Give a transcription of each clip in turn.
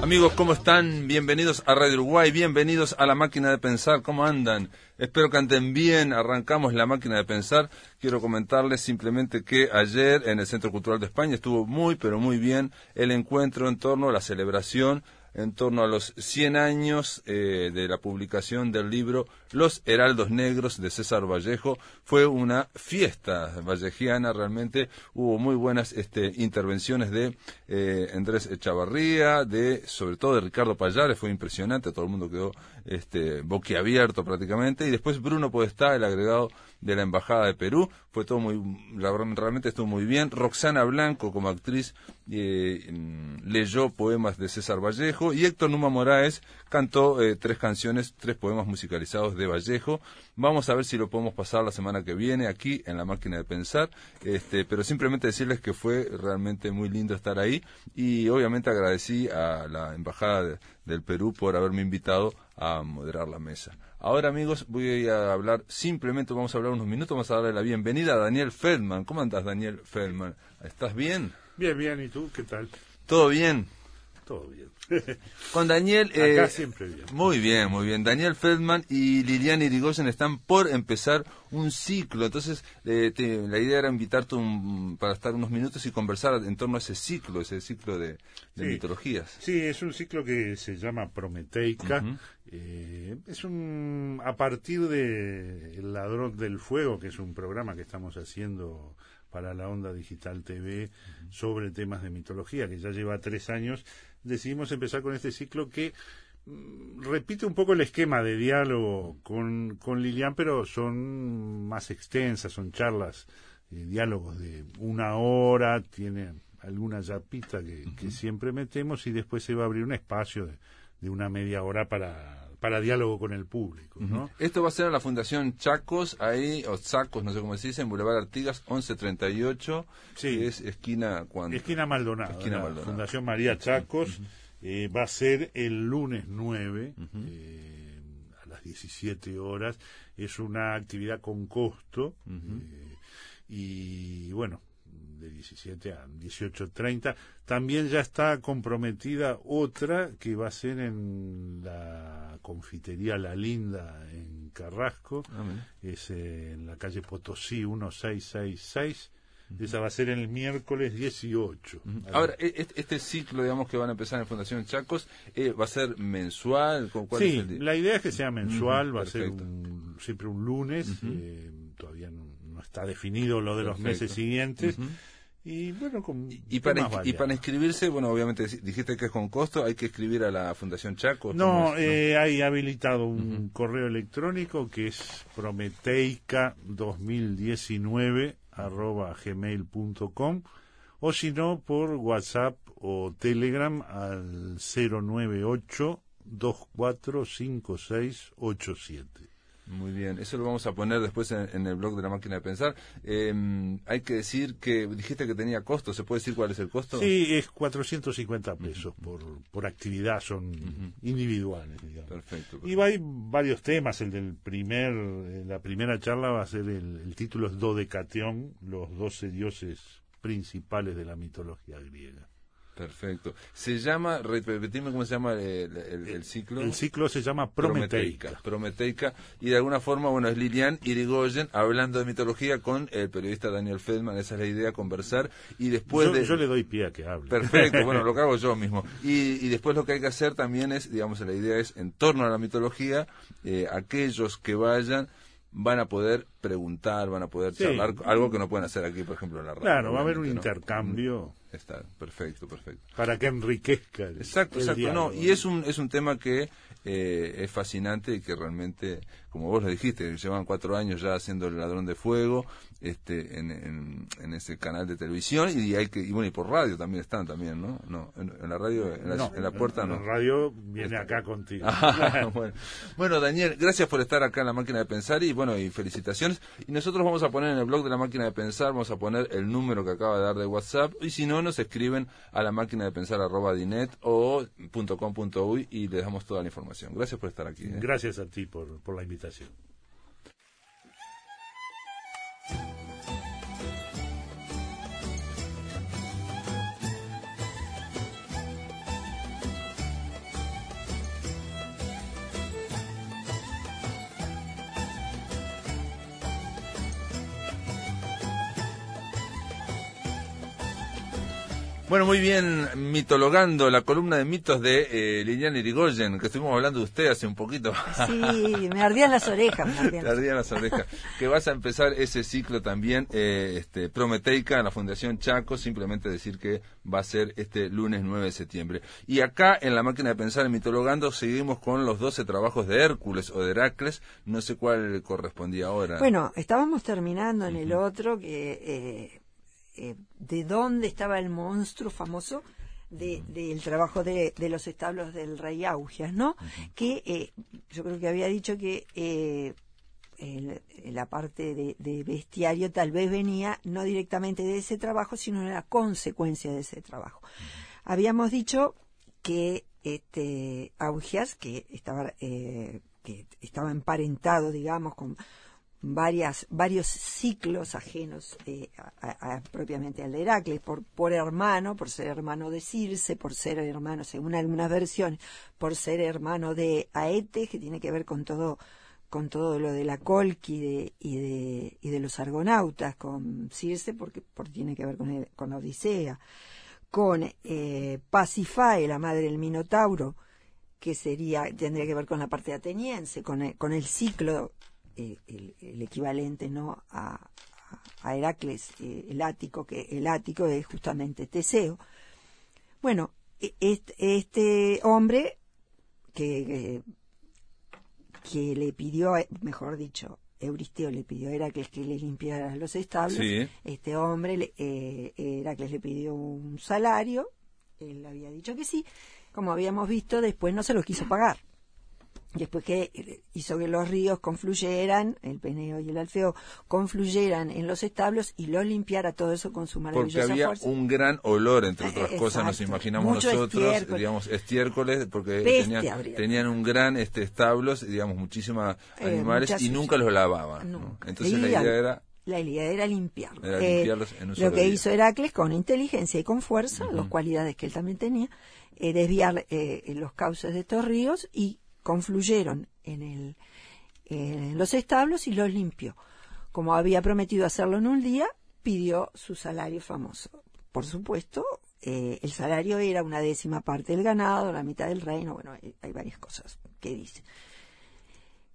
Amigos, ¿cómo están? Bienvenidos a Radio Uruguay, bienvenidos a la máquina de pensar, ¿cómo andan? Espero que anden bien, arrancamos la máquina de pensar. Quiero comentarles simplemente que ayer en el Centro Cultural de España estuvo muy, pero muy bien el encuentro en torno a la celebración en torno a los 100 años eh, de la publicación del libro Los Heraldos Negros de César Vallejo. Fue una fiesta vallejiana, realmente. Hubo muy buenas este, intervenciones de eh, Andrés Echavarría, de, sobre todo de Ricardo Payares, fue impresionante, todo el mundo quedó este, boquiabierto prácticamente, y después Bruno Podestá, el agregado de la Embajada de Perú, fue todo muy, realmente estuvo muy bien. Roxana Blanco como actriz eh, leyó poemas de César Vallejo. Y Héctor Numa Moraes cantó eh, tres canciones, tres poemas musicalizados de Vallejo. Vamos a ver si lo podemos pasar la semana que viene aquí en la máquina de pensar, este, pero simplemente decirles que fue realmente muy lindo estar ahí y obviamente agradecí a la Embajada del Perú por haberme invitado a moderar la mesa. Ahora, amigos, voy a hablar, simplemente vamos a hablar unos minutos, vamos a darle la bienvenida a Daniel Feldman. ¿Cómo andas, Daniel Feldman? ¿Estás bien? Bien, bien, ¿y tú qué tal? ¿Todo bien? Todo bien. Con Daniel... Acá eh, siempre bien. Muy bien, muy bien. Daniel Feldman y Liliana Irigoyen están por empezar un ciclo. Entonces, eh, la idea era invitarte para estar unos minutos y conversar en torno a ese ciclo, ese ciclo de, mitologías. Sí, es un ciclo que se llama Prometeica. Eh, es un a partir de El Ladrón del Fuego, que es un programa que estamos haciendo para la Onda Digital TV sobre temas de mitología, que ya lleva tres años decidimos empezar con este ciclo que mm, repite un poco el esquema de diálogo con, con Lilian, pero son más extensas, son charlas, eh, diálogos de una hora, tiene alguna yapita que, que, siempre metemos y después se va a abrir un espacio de, de una media hora para para diálogo con el público. ¿no? Esto va a ser en la Fundación Chacos, ahí, o Chacos, no sé cómo se dice, en Boulevard Artigas 1138, sí. que es esquina cuando Esquina Maldonado. Fundación María Chacos. Eh, va a ser el lunes 9 eh, a las 17 horas. Es una actividad con costo. Eh, y bueno, 17 a 18.30. También ya está comprometida otra que va a ser en la confitería La Linda en Carrasco, ah, es en la calle Potosí 1666. Esa va a ser el miércoles 18. Ahora, e, e, este ciclo, digamos, que van a empezar en Fundación Chacos, eh, ¿va a ser mensual? sí, la idea es que sea mensual, va a ser siempre un lunes, eh, todavía no, está definido lo de los meses siguientes. Y bueno, y, para, y para inscribirse, bueno, obviamente dijiste que es con costo, hay que escribir a la Fundación Chaco. No, eh, hay habilitado un correo electrónico que es prometeica2019 arroba gmail.com o si no por WhatsApp o Telegram al 098 245687. Muy bien, eso lo vamos a poner después en, el blog de la máquina de pensar. Em, hay que decir que dijiste que tenía costo, ¿se puede decir cuál es el costo? Sí, es 450 pesos por, por actividad, son individuales. Perfecto, Y hay varios temas, el del primer, la primera charla va a ser el, el título es Dodecateón, los doce dioses principales de la mitología griega. Perfecto. Se llama, repetimos cómo se llama el, ciclo. El ciclo se llama Prometeica. Prometeica. Y de alguna forma, bueno, es Lilian Irigoyen hablando de mitología con el periodista Daniel Feldman. Esa es la idea, conversar. Y después yo, de... yo le doy pie a que hable. Perfecto, bueno, lo que hago yo mismo. Y, y, después lo que hay que hacer también es, digamos, la idea es, en torno a la mitología, eh, aquellos que vayan van a poder preguntar, van a poder charlar, algo que no pueden hacer aquí, por ejemplo, en la radio. Claro, va a haber un intercambio. Está, perfecto, perfecto. Para que enriquezca. exacto, exacto. No, y es un, es un tema que eh, es fascinante y que realmente, como vos lo dijiste, llevan cuatro años ya haciendo el ladrón de fuego este, en, en, ese canal de televisión y hay que y bueno y por radio también están también, ¿no? No, en, la radio, en la, puerta no. En la radio viene acá contigo. Ah, bueno. bueno, Daniel, gracias por estar acá en la máquina de pensar y bueno y felicitaciones. Y nosotros vamos a poner en el blog de la máquina de pensar, vamos a poner el número que acaba de dar de WhatsApp y si no nos escriben a la máquina de pensar arroba dinet o punto com punto uy y les damos toda la información. Gracias por estar aquí. ¿eh? Gracias a ti por, por la invitación. Bueno, muy bien, mitologando la columna de mitos de eh, Liliana Irigoyen, que estuvimos hablando de usted hace un poquito. Sí, me ardían las orejas. Me ardían, las orejas. que vas a empezar ese ciclo también, eh, este, Prometeica, en la Fundación Chaco, simplemente decir que va a ser este lunes 9 de septiembre. Y acá, en la máquina de pensar en mitologando, seguimos con los 12 trabajos de Hércules o de Heracles, no sé cuál correspondía ahora. Bueno, estábamos terminando en el otro que... Eh, eh, de dónde estaba el monstruo famoso del trabajo de, los establos del rey Augias, ¿no? Que eh, yo creo que había dicho que eh, la parte de, bestiario tal vez venía no directamente de ese trabajo, sino de la consecuencia de ese trabajo. Habíamos dicho que este Augias, que estaba, que estaba emparentado, digamos, con varias, varios ciclos ajenos eh, propiamente al de Heracles, por, por hermano, por ser hermano de Circe, por ser hermano, según algunas versiones, por ser hermano de Aetes, que tiene que ver con todo, con todo lo de la Colqui y de, y de los argonautas, con Circe, porque, porque tiene que ver con, con Odisea, con eh, Pasifae, la madre del Minotauro, que sería, tendría que ver con la parte ateniense, con con el ciclo el, equivalente no a, Heracles, eh, el ático, que el ático es justamente Teseo. Bueno, e, este, hombre que, que le pidió, mejor dicho, Euristeo le pidió a Heracles que le limpiara los establos. Este hombre, eh, Heracles le pidió un salario, él había dicho que sí. Como habíamos visto, después no se lo quiso pagar después que hizo que los ríos confluyeran, el Peneo y el Alfeo confluyeran en los establos y los limpiara todo eso con su maravillosa Porque había un gran olor, entre otras cosas, nos imaginamos nosotros, digamos, estiércoles, porque tenían, un gran este establos, digamos, muchísimos eh, animales y nunca los lavaban. Entonces la idea era la idea era limpiar. Eh, lo que hizo Heracles con inteligencia y con fuerza, dos cualidades que él también tenía, eh, desviar los cauces de estos ríos y confluyeron en, el, en los establos y los limpió. Como había prometido hacerlo en un día, pidió su salario famoso. Por supuesto, eh, el salario era una décima parte del ganado, la mitad del reino, bueno, hay, varias cosas que dice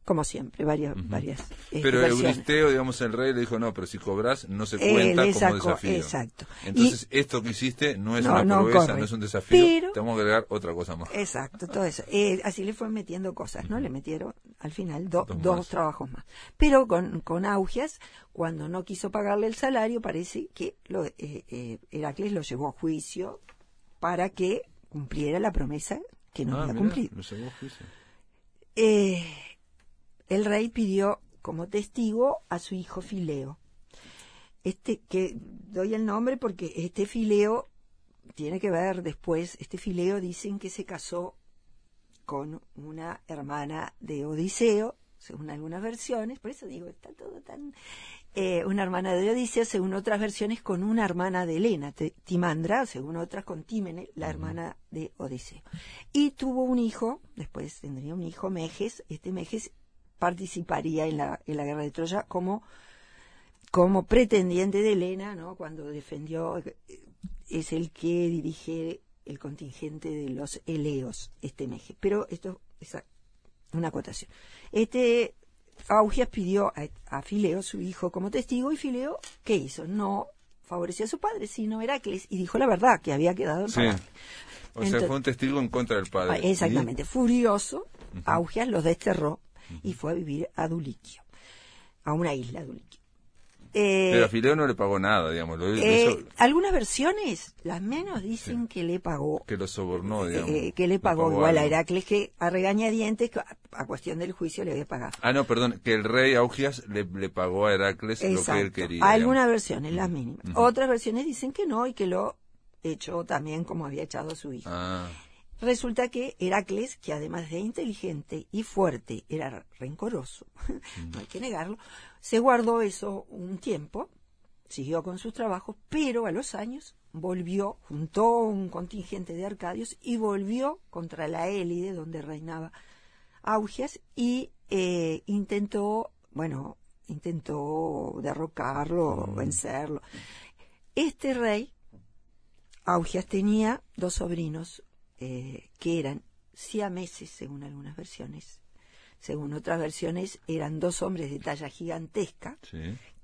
como siempre, varias. varias eh, pero Euristeo, digamos, el rey le dijo, no, pero si cobras, no se cuenta como desafío. Exacto. Entonces, esto que hiciste no es una no no es un desafío, tenemos que agregar otra cosa más. Exacto, todo eso. Eh, así le fue metiendo cosas, ¿no? Le metieron, al final, dos, trabajos más. Pero con, con Augias, cuando no quiso pagarle el salario, parece que lo, eh, Heracles lo llevó a juicio para que cumpliera la promesa que no ah, había cumplido. Lo llevó a juicio. Eh, el rey pidió como testigo a su hijo Fileo. Este que doy el nombre porque este Fileo tiene que ver después, este Fileo dicen que se casó con una hermana de Odiseo, según algunas versiones, por eso digo, está todo tan... Eh, una hermana de Odiseo, según otras versiones, con una hermana de Helena, Timandra, según otras con Tímene, la hermana de Odiseo. Y tuvo un hijo, después tendría un hijo, Meges, este Meges participaría en la, en la guerra de Troya como, como pretendiente de Helena, ¿no? cuando defendió, es el que dirige el contingente de los Eleos, este Meje. Pero esto es una acotación. Este Augias pidió a, Fileo, su hijo, como testigo, y Fileo, ¿qué hizo? No favoreció a su padre, sino Heracles, y dijo la verdad, que había quedado en O sea, fue un testigo en contra del padre. Exactamente. Furioso, Augias los desterró y fue a vivir a Duliquio, a una isla Duliquio. Eh, Pero a Fileo no le pagó nada, digamos. Eh, algunas versiones, las menos, dicen que le pagó. Que lo sobornó, digamos. Eh, que le pagó, igual a Heracles, que a regañadientes, a cuestión del juicio, le había pagado. Ah, no, perdón, que el rey Augias le, pagó a Heracles lo que él quería. Algunas versiones, las mínimas. Otras versiones dicen que no y que lo echó también como había echado a su hijo. Ah. Resulta que Heracles, que además de inteligente y fuerte, era rencoroso, no hay que negarlo, se guardó eso un tiempo, siguió con sus trabajos, pero a los años volvió, juntó un contingente de arcadios y volvió contra la Élide, donde reinaba Augias, y eh, intentó, bueno, intentó derrocarlo, vencerlo. Este rey Augias tenía dos sobrinos eh, que eran siameses, según algunas versiones. Según otras versiones, eran dos hombres de talla gigantesca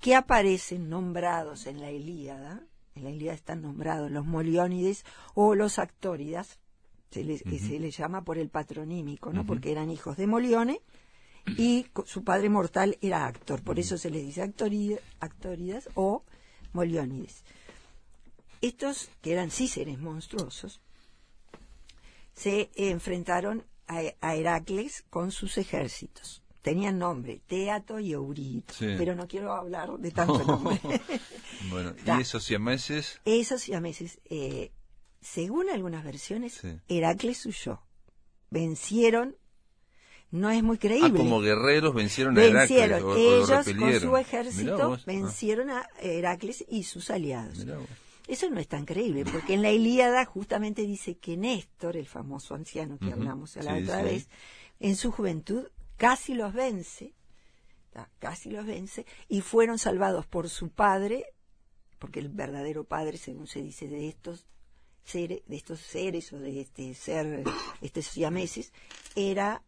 que aparecen nombrados en la Ilíada. En la Ilíada están nombrados los Moliónides o los Actóridas, se les, se les llama por el patronímico, ¿no? Porque eran hijos de Molione y su padre mortal era Actor, por eso se les dice Actóridas o Moliónides. Estos, que eran sí seres monstruosos, se enfrentaron a, Heracles con sus ejércitos. Tenían nombre, Teato y Eurito, pero no quiero hablar de tanto nombre. bueno, ¿y esos siameses? Esos siameses, eh, según algunas versiones, Heracles huyó. Vencieron no es muy ah, creíble. como guerreros vencieron a Heracles. ellos con su ejército ah. vencieron a Heracles y sus aliados. Eso no es tan creíble, porque en la Ilíada justamente dice que Néstor, el famoso anciano que hablamos la otra vez, en su juventud casi los vence, casi los vence, y fueron salvados por su padre, porque el verdadero padre, según se dice, de estos seres, de estos seres o de este ser, estos siameses, era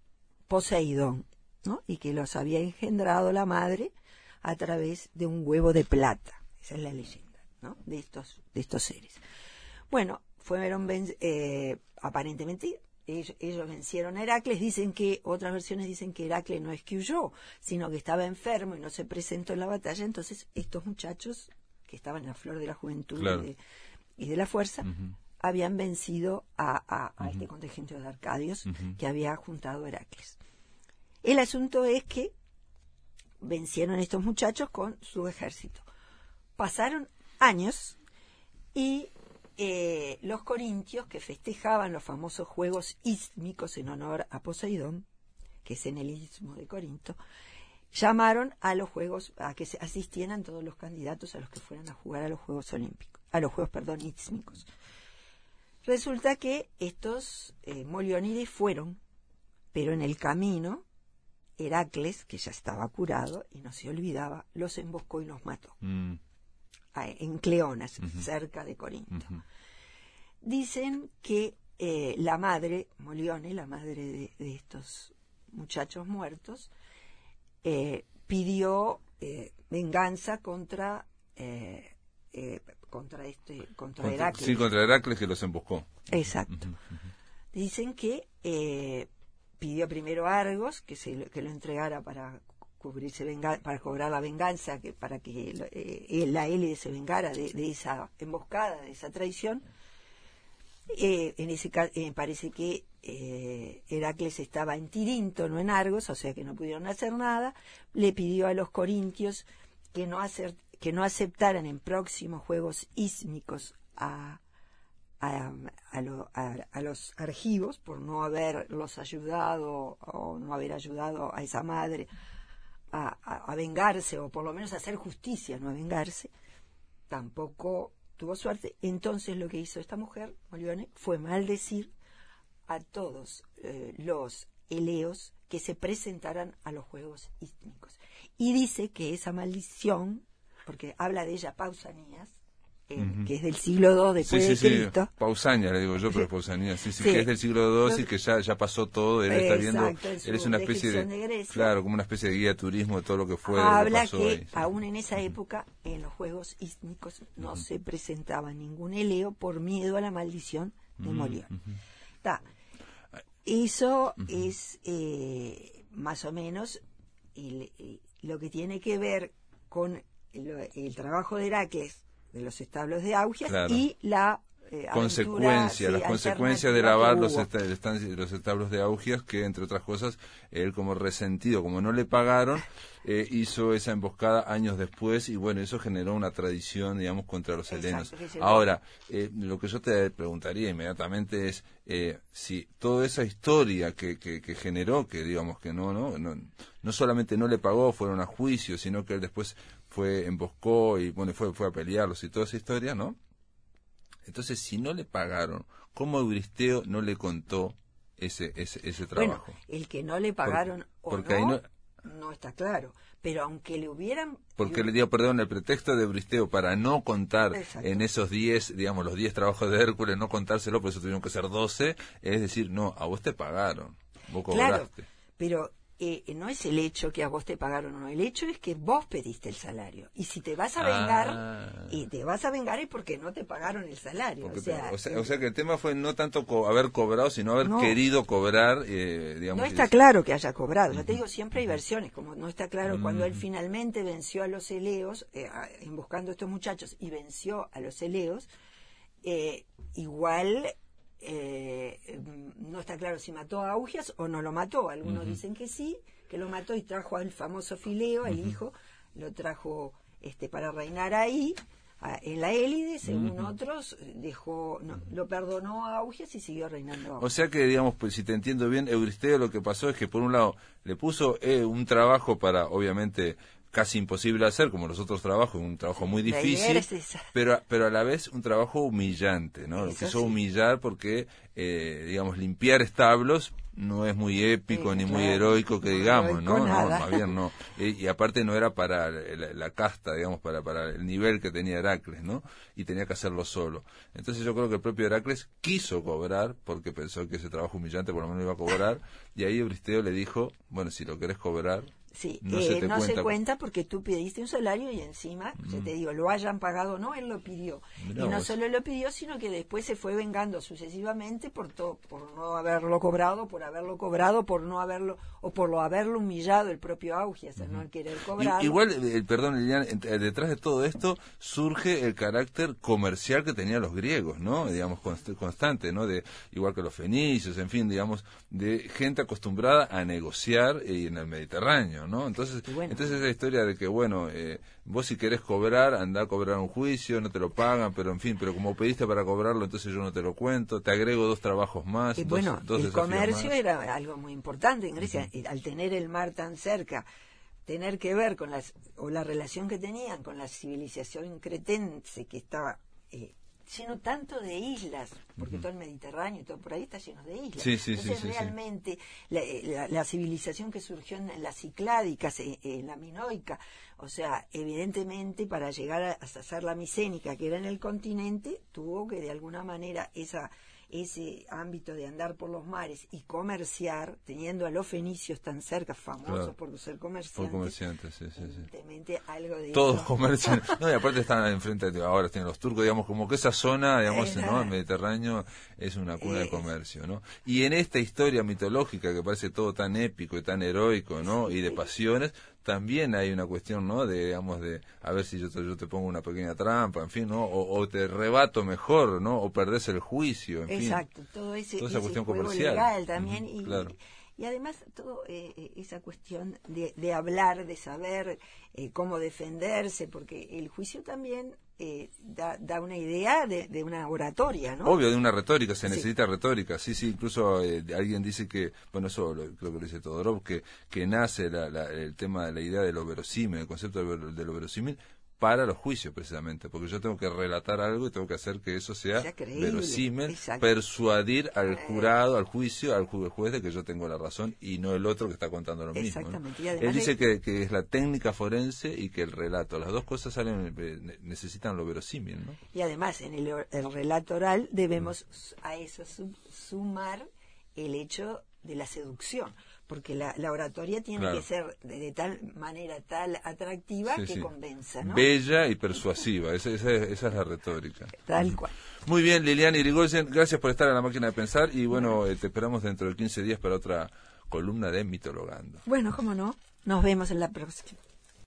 Poseidón, ¿no? Y que los había engendrado la madre a través de un huevo de plata. Esa es la leyenda, ¿no? De estos, de estos seres. Bueno, fueron eh, aparentemente ellos, vencieron a Heracles. Dicen que, otras versiones dicen que Heracles no es que huyó, sino que estaba enfermo y no se presentó en la batalla. Entonces, estos muchachos, que estaban en la flor de la juventud y, de, la fuerza, habían vencido a, este contingente de arcadios que había juntado Heracles. El asunto es que vencieron estos muchachos con su ejército. Pasaron años y eh, los corintios que festejaban los famosos juegos ísmicos en honor a Poseidón, que es en el istmo de Corinto, llamaron a los juegos a que se asistieran todos los candidatos a los que fueran a jugar a los Juegos Olímpicos, a los Juegos, perdón. Resulta que estos eh, Molionides fueron, pero en el camino Heracles, que ya estaba curado y no se olvidaba, los emboscó y los mató. Mm. En Cleonas, cerca de Corinto. Dicen que eh, la madre, Molione, la madre de, estos muchachos muertos, eh, pidió eh, venganza contra contra este contra, Heracles. Sí, contra Heracles que los emboscó. Exacto. Dicen que pidió primero a Argos que, se, que lo entregara para cubrirse para cobrar la venganza, que, para que eh, la élite se vengara de, esa emboscada, de esa traición. Eh, en ese eh, parece que Heracles estaba en Tirinto, no en Argos, o sea que no pudieron hacer nada. Le pidió a los corintios que no, hacer, que no aceptaran en próximos juegos ísmicos a, a, los argivos por no haberlos ayudado o no haber ayudado a esa madre a, vengarse o por lo menos a hacer justicia, no a vengarse, tampoco tuvo suerte. Entonces lo que hizo esta mujer, Molione, fue maldecir a todos eh, los eleos que se presentaran a los Juegos Ístmicos. Y dice que esa maldición, porque habla de ella Pausanías, que es del siglo II después de Cristo. Pausania, le digo yo, pero Pausania, sí, sí, que es del siglo II y que ya, ya pasó todo, él está viendo, él es una especie de, claro, como una especie de guía de turismo de todo lo que fue. Habla que aún en esa época, en los Juegos Ístmicos, no se presentaba ningún eleo por miedo a la maldición de Molión. Eso es eh, más o menos lo que tiene que ver con el trabajo de Heracles de los establos de Augias y la eh, consecuencia, las consecuencias de lavar los, los establos de Augias, que entre otras cosas, él como resentido, como no le pagaron, eh, hizo esa emboscada años después y bueno, eso generó una tradición, digamos, contra los helenos. Ahora, eh, lo que yo te preguntaría inmediatamente es si toda esa historia que, que, que, generó, que digamos que no, no, no, no solamente no le pagó, fueron a juicio, sino que él después fue, emboscó y bueno, fue, fue a pelearlos y toda esa historia, ¿no? Entonces, si no le pagaron, ¿cómo Euristeo no le contó ese, ese, ese trabajo? Bueno, el que no le pagaron porque ahí no, no está claro. Pero aunque le hubieran... Porque le dio, perdón, el pretexto de Euristeo para no contar en esos 10, digamos, los 10 trabajos de Hércules, no contárselo, por eso tuvieron que ser 12, es decir, no, a vos te pagaron, vos cobraste. Claro, pero eh, no es el hecho que a vos te pagaron o no, el hecho es que vos pediste el salario. Y si te vas a vengar, ah. y te vas a vengar es porque no te pagaron el salario. O sea, o, sea, que el tema fue no tanto haber cobrado, sino haber querido cobrar, eh, digamos. No está claro que haya cobrado. Ya te digo, siempre hay versiones, como no está claro cuando él finalmente venció a los eleos, eh, en buscando a estos muchachos, y venció a los eleos, igual eh, no está claro si mató a Augias o no lo mató. Algunos dicen que sí, que lo mató y trajo al famoso Fileo, al hijo, lo trajo este para reinar ahí en la élide, según otros, dejó, lo perdonó a Augias y siguió reinando. O sea que, digamos, pues si te entiendo bien, Euristeo lo que pasó es que por un lado le puso eh, un trabajo para, obviamente, casi imposible hacer, como los otros trabajos, un trabajo muy difícil, pero, pero a la vez un trabajo humillante, ¿no? Lo quiso humillar porque, eh, digamos, limpiar establos no es muy épico ni muy heroico que digamos, ¿no? No, más bien no. Y, aparte no era para la, casta, digamos, para, para el nivel que tenía Heracles, ¿no? Y tenía que hacerlo solo. Entonces yo creo que el propio Heracles quiso cobrar porque pensó que ese trabajo humillante por lo menos iba a cobrar y ahí Euristeo le dijo, bueno, si lo querés cobrar, Sí, no, se, eh, cuenta. porque tú pediste un salario y encima, te mm. digo, lo hayan pagado o no, él lo pidió. y no solo lo pidió, sino que después se fue vengando sucesivamente por por no haberlo cobrado, por haberlo cobrado, por no haberlo, o por lo haberlo humillado el propio Augias, uh no querer cobrar. Igual, el, perdón, Lilian, detrás de todo esto surge el carácter comercial que tenían los griegos, ¿no? Digamos, constante, ¿no? De, igual que los fenicios, en fin, digamos, de gente acostumbrada a negociar eh, en el Mediterráneo. ¿No? Entonces, entonces esa historia de que, bueno, eh, vos si querés cobrar, anda a cobrar un juicio, no te lo pagan, pero en fin, pero como pediste para cobrarlo, entonces yo no te lo cuento, te agrego dos trabajos más. Y bueno, el comercio era algo muy importante en Grecia, al tener el mar tan cerca, tener que ver con las, o la relación que tenían con la civilización cretense que estaba eh, lleno tanto de islas, porque todo el Mediterráneo y todo por ahí está lleno de islas. Entonces realmente eh, la, civilización que surgió en las Cicládicas, en, en, la Minoica, o sea, evidentemente para llegar a, a hacer la micénica que era en el continente, tuvo que de alguna manera esa ese ámbito de andar por los mares y comerciar, teniendo a los fenicios tan cerca, famosos por ser comerciantes. Por comerciantes, sí, sí, sí. algo de Todos comercian. No, y aparte están enfrente, de, ahora tienen los turcos, digamos, como que esa zona, digamos, ¿no? el Mediterráneo es una cuna de comercio, ¿no? Y en esta historia mitológica que parece todo tan épico y tan heroico, ¿no? Y de pasiones, también hay una cuestión, ¿no? De, digamos, de a ver si yo te, yo te pongo una pequeña trampa, en fin, ¿no? O, te rebato mejor, ¿no? O perdés el juicio, en Exacto, todo ese, toda esa cuestión comercial. legal también. y, y además, todo eh, eh, esa cuestión de, de, hablar, de saber eh, cómo defenderse, porque el juicio también da, da, una idea de, una oratoria, ¿no? Obvio, de una retórica, se necesita retórica. Sí, sí, incluso alguien dice que, bueno, eso creo que lo dice Todorov, que, que nace el tema de la idea de lo verosímil, el concepto de lo verosímil, para los juicios precisamente, porque yo tengo que relatar algo y tengo que hacer que eso sea, verosímil, persuadir al jurado, al juicio, al juez de que yo tengo la razón y no el otro que está contando lo mismo. Él dice que, que, es la técnica forense y que el relato, las dos cosas salen eh, necesitan lo verosímil. ¿no? Y además en el, relato oral debemos a eso sumar el hecho de la seducción porque la, oratoria tiene que ser de, tal manera, tal atractiva que convenza. ¿no? Bella y persuasiva, esa, esa, es la retórica. Tal cual. Muy bien, Liliana Irigoyen, gracias por estar en la máquina de pensar y bueno, eh, te esperamos dentro de 15 días para otra columna de Mitologando. Bueno, cómo no, nos vemos en la próxima.